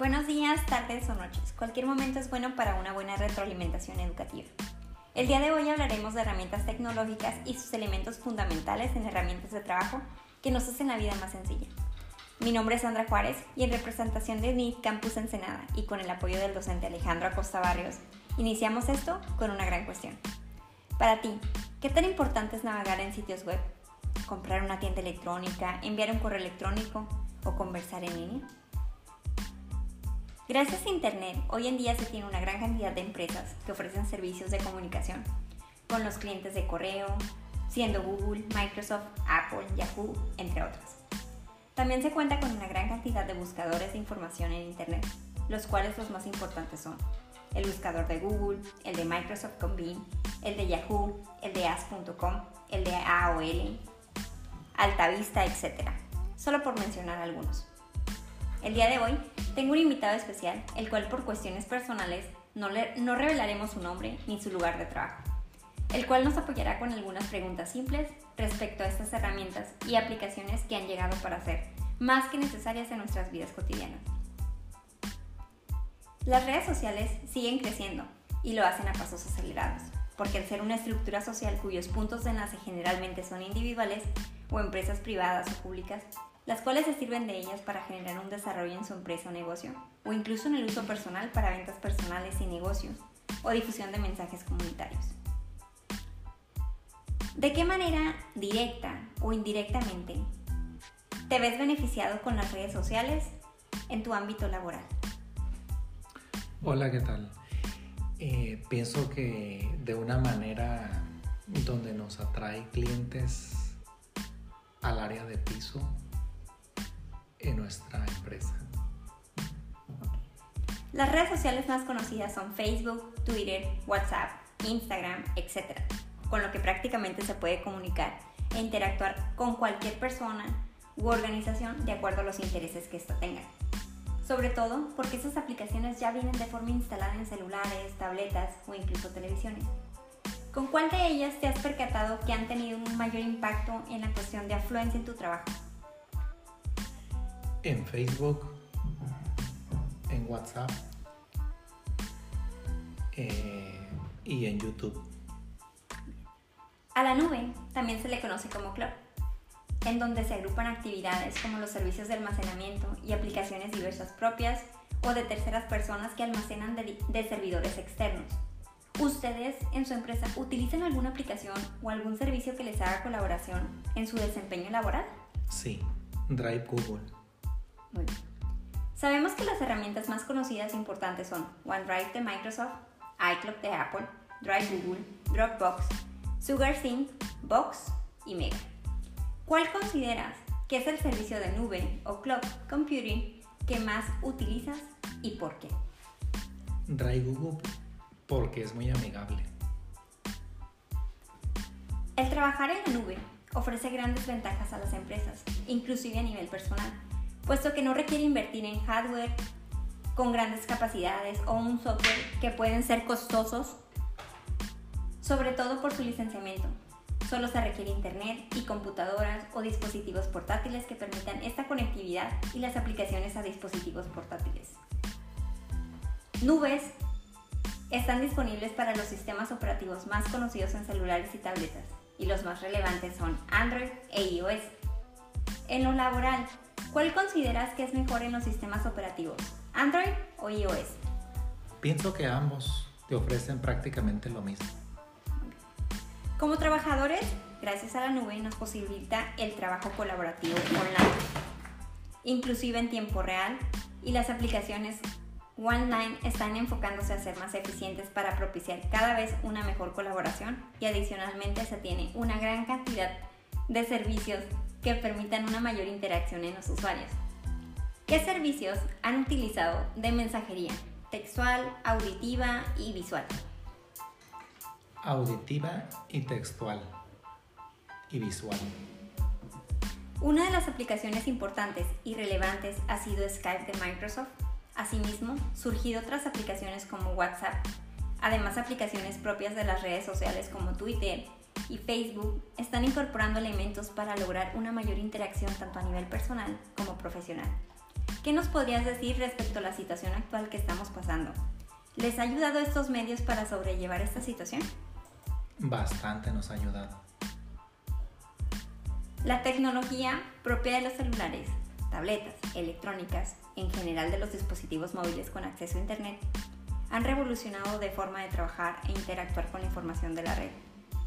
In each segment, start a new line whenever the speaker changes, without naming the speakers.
Buenos días, tardes o noches. Cualquier momento es bueno para una buena retroalimentación educativa. El día de hoy hablaremos de herramientas tecnológicas y sus elementos fundamentales en herramientas de trabajo que nos hacen la vida más sencilla. Mi nombre es Sandra Juárez y en representación de UNIT Campus Ensenada y con el apoyo del docente Alejandro Acosta Barrios, iniciamos esto con una gran cuestión. Para ti, ¿qué tan importante es navegar en sitios web? ¿Comprar una tienda electrónica, enviar un correo electrónico o conversar en línea? Gracias a Internet, hoy en día se tiene una gran cantidad de empresas que ofrecen servicios de comunicación con los clientes de correo, siendo Google, Microsoft, Apple, Yahoo, entre otros. También se cuenta con una gran cantidad de buscadores de información en Internet, los cuales los más importantes son el buscador de Google, el de Microsoft con el de Yahoo, el de As.com, el de AOL, Altavista, etc. Solo por mencionar algunos. El día de hoy tengo un invitado especial, el cual por cuestiones personales no, no revelaremos su nombre ni su lugar de trabajo, el cual nos apoyará con algunas preguntas simples respecto a estas herramientas y aplicaciones que han llegado para ser más que necesarias en nuestras vidas cotidianas. Las redes sociales siguen creciendo y lo hacen a pasos acelerados, porque al ser una estructura social cuyos puntos de enlace generalmente son individuales o empresas privadas o públicas, las cuales se sirven de ellas para generar un desarrollo en su empresa o negocio, o incluso en el uso personal para ventas personales y negocios, o difusión de mensajes comunitarios. ¿De qué manera directa o indirectamente te ves beneficiado con las redes sociales en tu ámbito laboral?
Hola, ¿qué tal? Eh, pienso que de una manera donde nos atrae clientes al área de piso en nuestra empresa.
Las redes sociales más conocidas son Facebook, Twitter, WhatsApp, Instagram, etc., con lo que prácticamente se puede comunicar e interactuar con cualquier persona u organización de acuerdo a los intereses que ésta tenga. Sobre todo porque esas aplicaciones ya vienen de forma instalada en celulares, tabletas o incluso televisiones. ¿Con cuál de ellas te has percatado que han tenido un mayor impacto en la cuestión de afluencia en tu trabajo?
En Facebook, en WhatsApp eh, y en YouTube.
A la nube también se le conoce como cloud, en donde se agrupan actividades como los servicios de almacenamiento y aplicaciones diversas propias o de terceras personas que almacenan de, de servidores externos. ¿Ustedes en su empresa utilizan alguna aplicación o algún servicio que les haga colaboración en su desempeño laboral?
Sí, Drive Google.
Sabemos que las herramientas más conocidas e importantes son OneDrive de Microsoft, iCloud de Apple, Drive Google, Dropbox, SugarSync, Box y Mega. ¿Cuál consideras que es el servicio de nube o cloud computing que más utilizas y por qué?
Drive Google porque es muy amigable.
El trabajar en la nube ofrece grandes ventajas a las empresas, inclusive a nivel personal puesto que no requiere invertir en hardware con grandes capacidades o un software que pueden ser costosos, sobre todo por su licenciamiento. Solo se requiere internet y computadoras o dispositivos portátiles que permitan esta conectividad y las aplicaciones a dispositivos portátiles. Nubes están disponibles para los sistemas operativos más conocidos en celulares y tabletas, y los más relevantes son Android e iOS. En lo laboral, ¿Cuál consideras que es mejor en los sistemas operativos? ¿Android o iOS?
Pienso que ambos te ofrecen prácticamente lo mismo.
Como trabajadores, gracias a la nube nos posibilita el trabajo colaborativo online, inclusive en tiempo real, y las aplicaciones OneLine están enfocándose a ser más eficientes para propiciar cada vez una mejor colaboración y adicionalmente se tiene una gran cantidad de servicios que permitan una mayor interacción en los usuarios. ¿Qué servicios han utilizado de mensajería textual, auditiva y visual?
Auditiva y textual y visual.
Una de las aplicaciones importantes y relevantes ha sido Skype de Microsoft. Asimismo, surgido otras aplicaciones como WhatsApp, además aplicaciones propias de las redes sociales como Twitter, y Facebook están incorporando elementos para lograr una mayor interacción tanto a nivel personal como profesional. ¿qué nos podrías decir respecto a la situación actual que estamos pasando? ¿Les ha ayudado estos medios para sobrellevar esta situación?
Bastante nos ha ayudado.
La tecnología propia de los celulares, tabletas, electrónicas, en general de los dispositivos móviles con acceso a Internet, han revolucionado de forma de trabajar e interactuar con la información de la red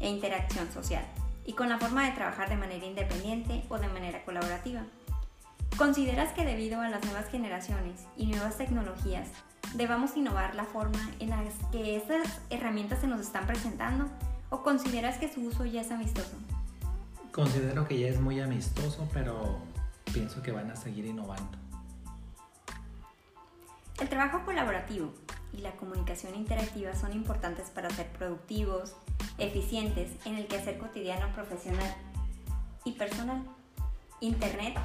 e interacción social y con la forma de trabajar de manera independiente o de manera colaborativa. ¿Consideras que debido a las nuevas generaciones y nuevas tecnologías debamos innovar la forma en la que estas herramientas se nos están presentando o consideras que su uso ya es amistoso?
Considero que ya es muy amistoso, pero pienso que van a seguir innovando.
El trabajo colaborativo y la comunicación interactiva son importantes para ser productivos, eficientes en el quehacer cotidiano profesional y personal. Internet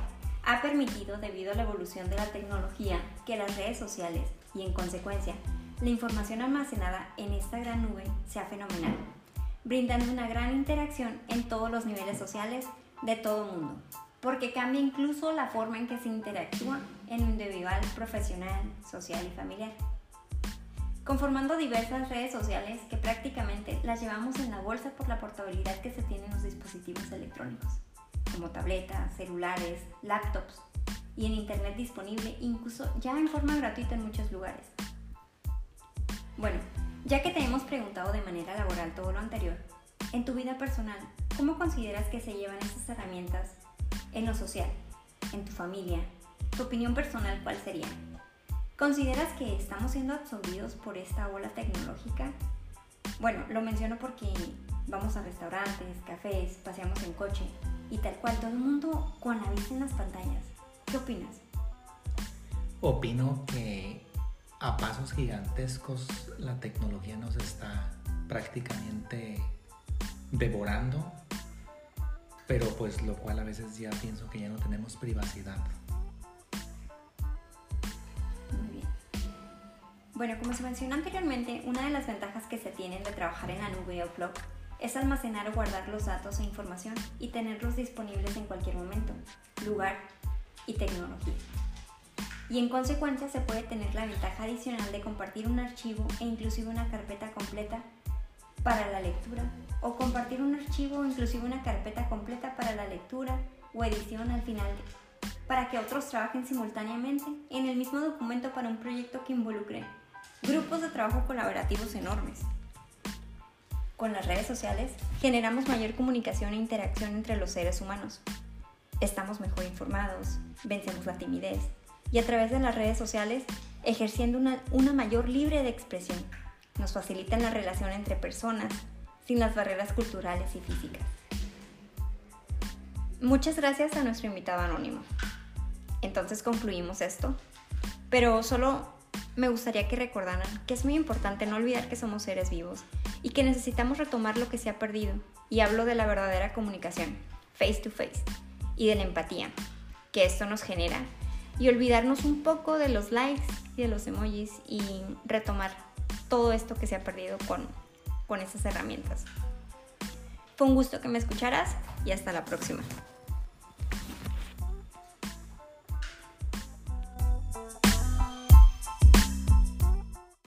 ha permitido, debido a la evolución de la tecnología, que las redes sociales y, en consecuencia, la información almacenada en esta gran nube sea fenomenal, brindando una gran interacción en todos los niveles sociales de todo el mundo, porque cambia incluso la forma en que se interactúa en individual, profesional, social y familiar conformando diversas redes sociales que prácticamente las llevamos en la bolsa por la portabilidad que se tiene en los dispositivos electrónicos, como tabletas, celulares, laptops y en Internet disponible incluso ya en forma gratuita en muchos lugares. Bueno, ya que te hemos preguntado de manera laboral todo lo anterior, en tu vida personal, ¿cómo consideras que se llevan estas herramientas en lo social, en tu familia? ¿Tu opinión personal cuál sería? ¿Consideras que estamos siendo absorbidos por esta ola tecnológica? Bueno, lo menciono porque vamos a restaurantes, cafés, paseamos en coche y tal cual, todo el mundo con la vista en las pantallas. ¿Qué opinas?
Opino que a pasos gigantescos la tecnología nos está prácticamente devorando, pero pues lo cual a veces ya pienso que ya no tenemos privacidad.
Bueno, como se mencionó anteriormente, una de las ventajas que se tienen de trabajar en la nube o cloud es almacenar o guardar los datos e información y tenerlos disponibles en cualquier momento, lugar y tecnología. Y en consecuencia se puede tener la ventaja adicional de compartir un archivo e inclusive una carpeta completa para la lectura o compartir un archivo o inclusive una carpeta completa para la lectura o edición al final para que otros trabajen simultáneamente en el mismo documento para un proyecto que involucre grupos de trabajo colaborativos enormes. Con las redes sociales generamos mayor comunicación e interacción entre los seres humanos. Estamos mejor informados, vencemos la timidez y a través de las redes sociales ejerciendo una, una mayor libre de expresión. Nos facilitan la relación entre personas sin las barreras culturales y físicas. Muchas gracias a nuestro invitado anónimo. Entonces concluimos esto, pero solo me gustaría que recordaran que es muy importante no olvidar que somos seres vivos y que necesitamos retomar lo que se ha perdido. Y hablo de la verdadera comunicación, face to face, y de la empatía que esto nos genera. Y olvidarnos un poco de los likes y de los emojis y retomar todo esto que se ha perdido con, con esas herramientas. Fue un gusto que me escucharas y hasta la próxima.